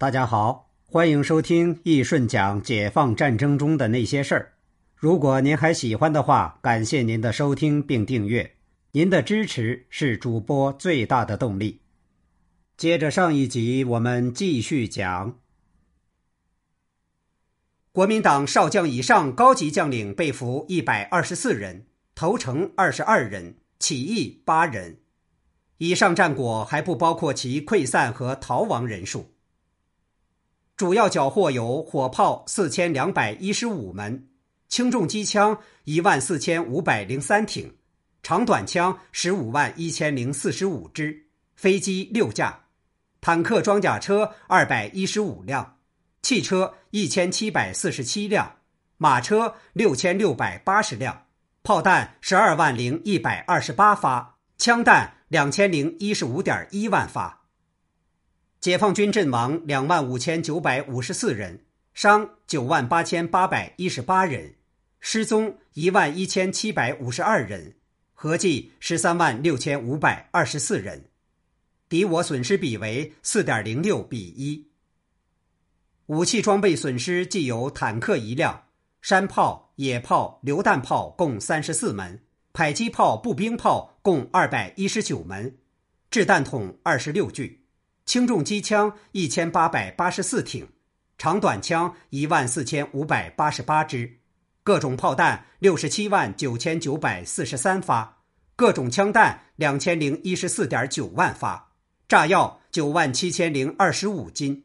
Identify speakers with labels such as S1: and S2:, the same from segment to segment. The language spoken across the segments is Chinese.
S1: 大家好，欢迎收听易顺讲解放战争中的那些事儿。如果您还喜欢的话，感谢您的收听并订阅，您的支持是主播最大的动力。接着上一集，我们继续讲。国民党少将以上高级将领被俘一百二十四人，投诚二十二人，起义八人。以上战果还不包括其溃散和逃亡人数。主要缴获有火炮四千两百一十五门，轻重机枪一万四千五百零三挺，长短枪十五万一千零四十五支，飞机六架，坦克装甲车二百一十五辆，汽车一千七百四十七辆，马车六千六百八十辆，炮弹十二万零一百二十八发，枪弹两千零一十五点一万发。解放军阵亡两万五千九百五十四人，伤九万八千八百一十八人，失踪一万一千七百五十二人，合计十三万六千五百二十四人，敌我损失比为四点零六比一。武器装备损失既有坦克一辆，山炮、野炮、榴弹炮共三十四门，迫击炮、步兵炮共二百一十九门，掷弹筒二十六具。轻重机枪一千八百八十四挺，长短枪一万四千五百八十八支，各种炮弹六十七万九千九百四十三发，各种枪弹两千零一十四点九万发，炸药九万七千零二十五斤。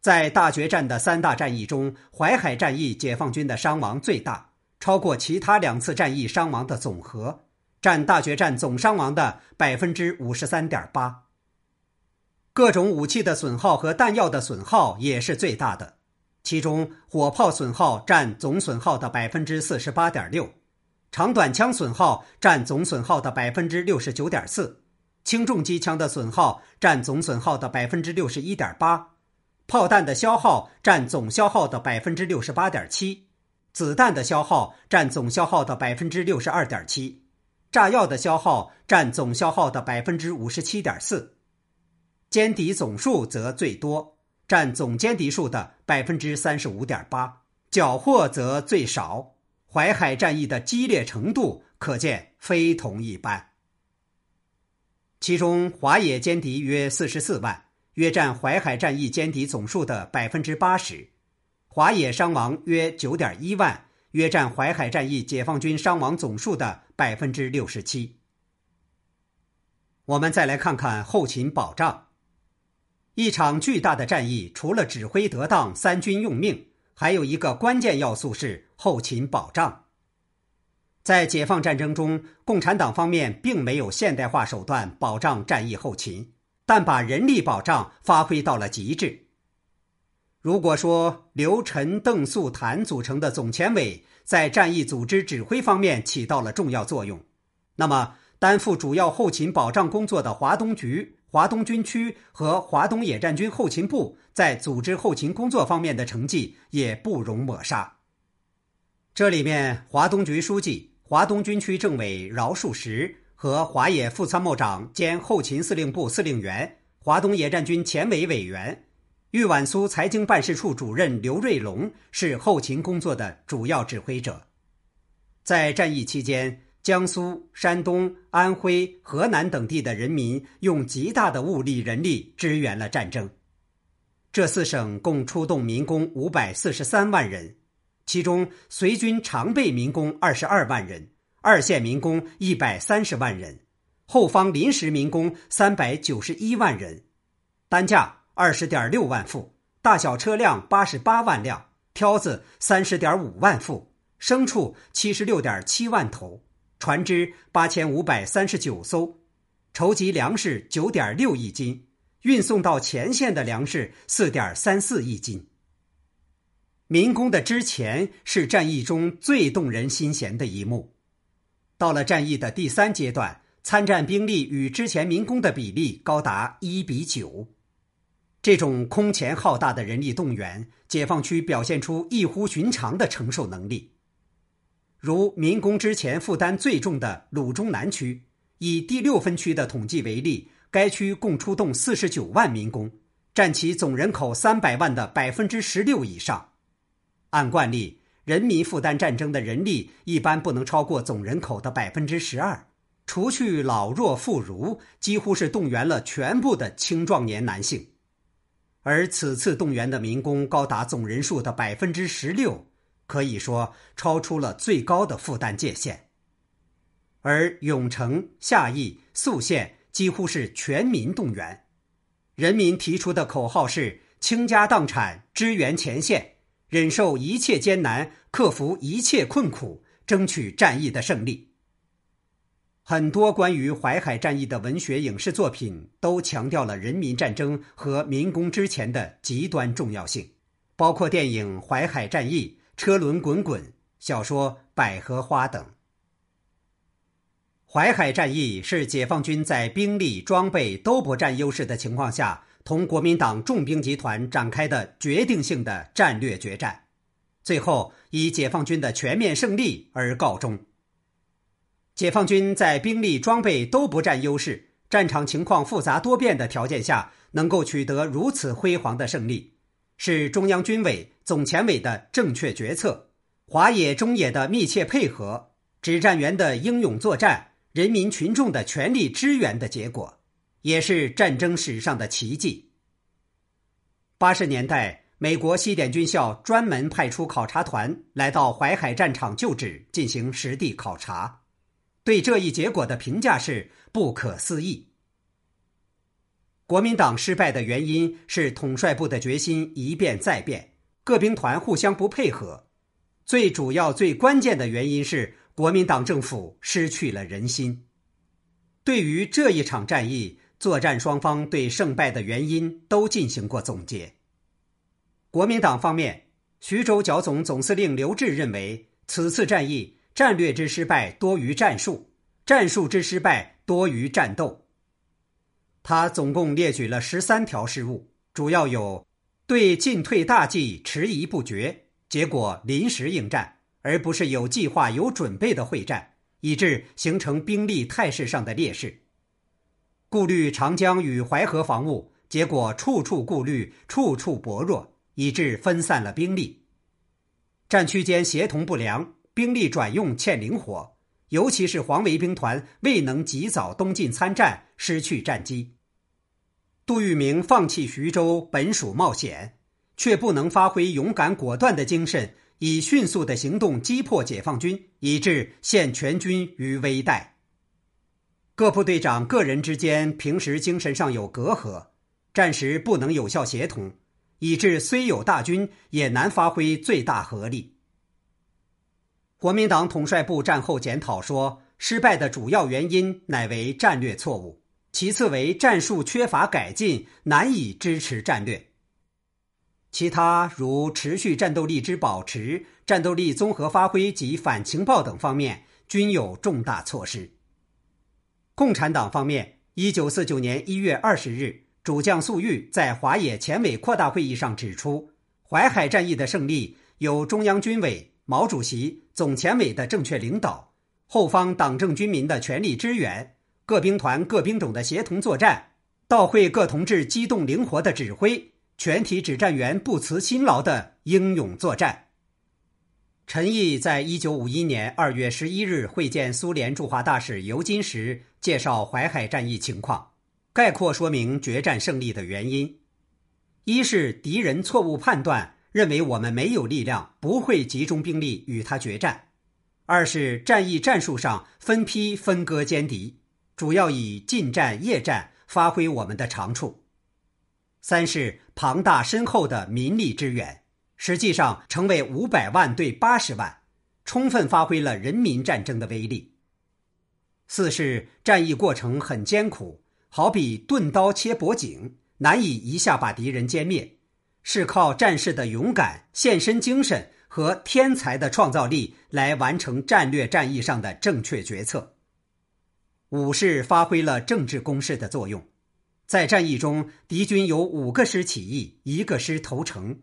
S1: 在大决战的三大战役中，淮海战役解放军的伤亡最大，超过其他两次战役伤亡的总和，占大决战总伤亡的百分之五十三点八。各种武器的损耗和弹药的损耗也是最大的，其中火炮损耗占总损耗的百分之四十八点六，长短枪损耗占总损耗的百分之六十九点四，轻重机枪的损耗占总损耗的百分之六十一点八，炮弹的消耗占总消耗的百分之六十八点七，子弹的消耗占总消耗的百分之六十二点七，炸药的消耗占总消耗的百分之五十七点四。歼敌总数则最多，占总歼敌数的百分之三十五点八，缴获则最少。淮海战役的激烈程度可见非同一般。其中，华野歼敌约四十四万，约占淮海战役歼敌总数的百分之八十。华野伤亡约九点一万，约占淮海战役解放军伤亡总数的百分之六十七。我们再来看看后勤保障。一场巨大的战役，除了指挥得当、三军用命，还有一个关键要素是后勤保障。在解放战争中，共产党方面并没有现代化手段保障战役后勤，但把人力保障发挥到了极致。如果说刘、陈、邓、粟、谭组成的总前委在战役组织指挥方面起到了重要作用，那么担负主要后勤保障工作的华东局。华东军区和华东野战军后勤部在组织后勤工作方面的成绩也不容抹杀。这里面，华东局书记、华东军区政委饶漱石和华野副参谋长兼后勤司令部司令员、华东野战军前委委员、豫皖苏财经办事处主任刘瑞龙是后勤工作的主要指挥者。在战役期间。江苏、山东、安徽、河南等地的人民用极大的物力、人力支援了战争。这四省共出动民工五百四十三万人，其中随军常备民工二十二万人，二线民工一百三十万人，后方临时民工三百九十一万人，单价二十点六万副，大小车辆八十八万辆，挑子三十点五万副，牲畜七十六点七万头。船只八千五百三十九艘，筹集粮食九点六亿斤，运送到前线的粮食四点三四亿斤。民工的支前是战役中最动人心弦的一幕。到了战役的第三阶段，参战兵力与之前民工的比例高达一比九。这种空前浩大的人力动员，解放区表现出异乎寻常的承受能力。如民工之前负担最重的鲁中南区，以第六分区的统计为例，该区共出动四十九万民工，占其总人口三百万的百分之十六以上。按惯例，人民负担战争的人力一般不能超过总人口的百分之十二。除去老弱妇孺，几乎是动员了全部的青壮年男性，而此次动员的民工高达总人数的百分之十六，可以说超出了最高的负担界限。而永城、夏邑、宿县几乎是全民动员，人民提出的口号是“倾家荡产支援前线，忍受一切艰难，克服一切困苦，争取战役的胜利”。很多关于淮海战役的文学、影视作品都强调了人民战争和民工之前的极端重要性，包括电影《淮海战役》《车轮滚滚》、小说《百合花》等。淮海战役是解放军在兵力、装备都不占优势的情况下，同国民党重兵集团展开的决定性的战略决战，最后以解放军的全面胜利而告终。解放军在兵力装备都不占优势、战场情况复杂多变的条件下，能够取得如此辉煌的胜利，是中央军委、总前委的正确决策，华野、中野的密切配合，指战员的英勇作战，人民群众的全力支援的结果，也是战争史上的奇迹。八十年代，美国西点军校专门派出考察团来到淮海战场旧址进行实地考察。对这一结果的评价是不可思议。国民党失败的原因是统帅部的决心一变再变，各兵团互相不配合。最主要、最关键的原因是国民党政府失去了人心。对于这一场战役，作战双方对胜败的原因都进行过总结。国民党方面，徐州剿总总司令刘峙认为，此次战役。战略之失败多于战术，战术之失败多于战斗。他总共列举了十三条失误，主要有对进退大计迟疑不决，结果临时应战，而不是有计划、有准备的会战，以致形成兵力态势上的劣势；顾虑长江与淮河防务，结果处处顾虑，处处薄弱，以致分散了兵力；战区间协同不良。兵力转用欠灵活，尤其是黄维兵团未能及早东进参战，失去战机。杜聿明放弃徐州本属冒险，却不能发挥勇敢果断的精神，以迅速的行动击破解放军，以致陷全军于危殆。各部队长个人之间平时精神上有隔阂，战时不能有效协同，以致虽有大军，也难发挥最大合力。国民党统帅部战后检讨说，失败的主要原因乃为战略错误，其次为战术缺乏改进，难以支持战略。其他如持续战斗力之保持、战斗力综合发挥及反情报等方面，均有重大措施。共产党方面，一九四九年一月二十日，主将粟裕在华野前委扩大会议上指出，淮海战役的胜利有中央军委。毛主席、总前委的正确领导，后方党政军民的全力支援，各兵团各兵种的协同作战，到会各同志机动灵活的指挥，全体指战员不辞辛劳的英勇作战。陈毅在一九五一年二月十一日会见苏联驻华大使尤金时，介绍淮海战役情况，概括说明决战胜利的原因：一是敌人错误判断。认为我们没有力量，不会集中兵力与他决战；二是战役战术上分批分割歼敌，主要以近战、夜战发挥我们的长处；三是庞大深厚的民力支援，实际上成为五百万对八十万，充分发挥了人民战争的威力；四是战役过程很艰苦，好比钝刀切脖颈，难以一下把敌人歼灭。是靠战士的勇敢、献身精神和天才的创造力来完成战略战役上的正确决策。五是发挥了政治攻势的作用，在战役中，敌军有五个师起义，一个师投诚，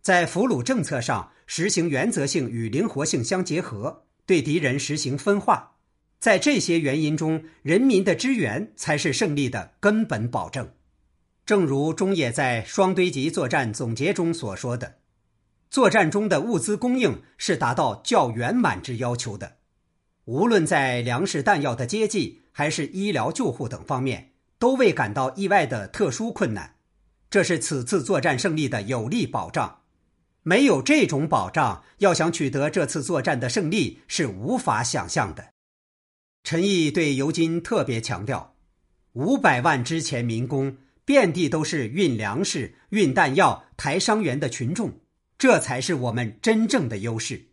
S1: 在俘虏政策上实行原则性与灵活性相结合，对敌人实行分化。在这些原因中，人民的支援才是胜利的根本保证。正如中野在双堆集作战总结中所说的，作战中的物资供应是达到较圆满之要求的，无论在粮食、弹药的接济，还是医疗救护等方面，都未感到意外的特殊困难。这是此次作战胜利的有力保障。没有这种保障，要想取得这次作战的胜利是无法想象的。陈毅对尤金特别强调：五百万之前民工。遍地都是运粮食、运弹药、抬伤员的群众，这才是我们真正的优势。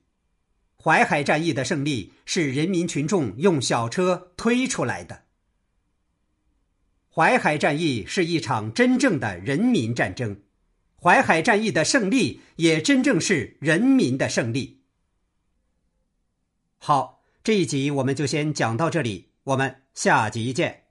S1: 淮海战役的胜利是人民群众用小车推出来的。淮海战役是一场真正的人民战争，淮海战役的胜利也真正是人民的胜利。好，这一集我们就先讲到这里，我们下集见。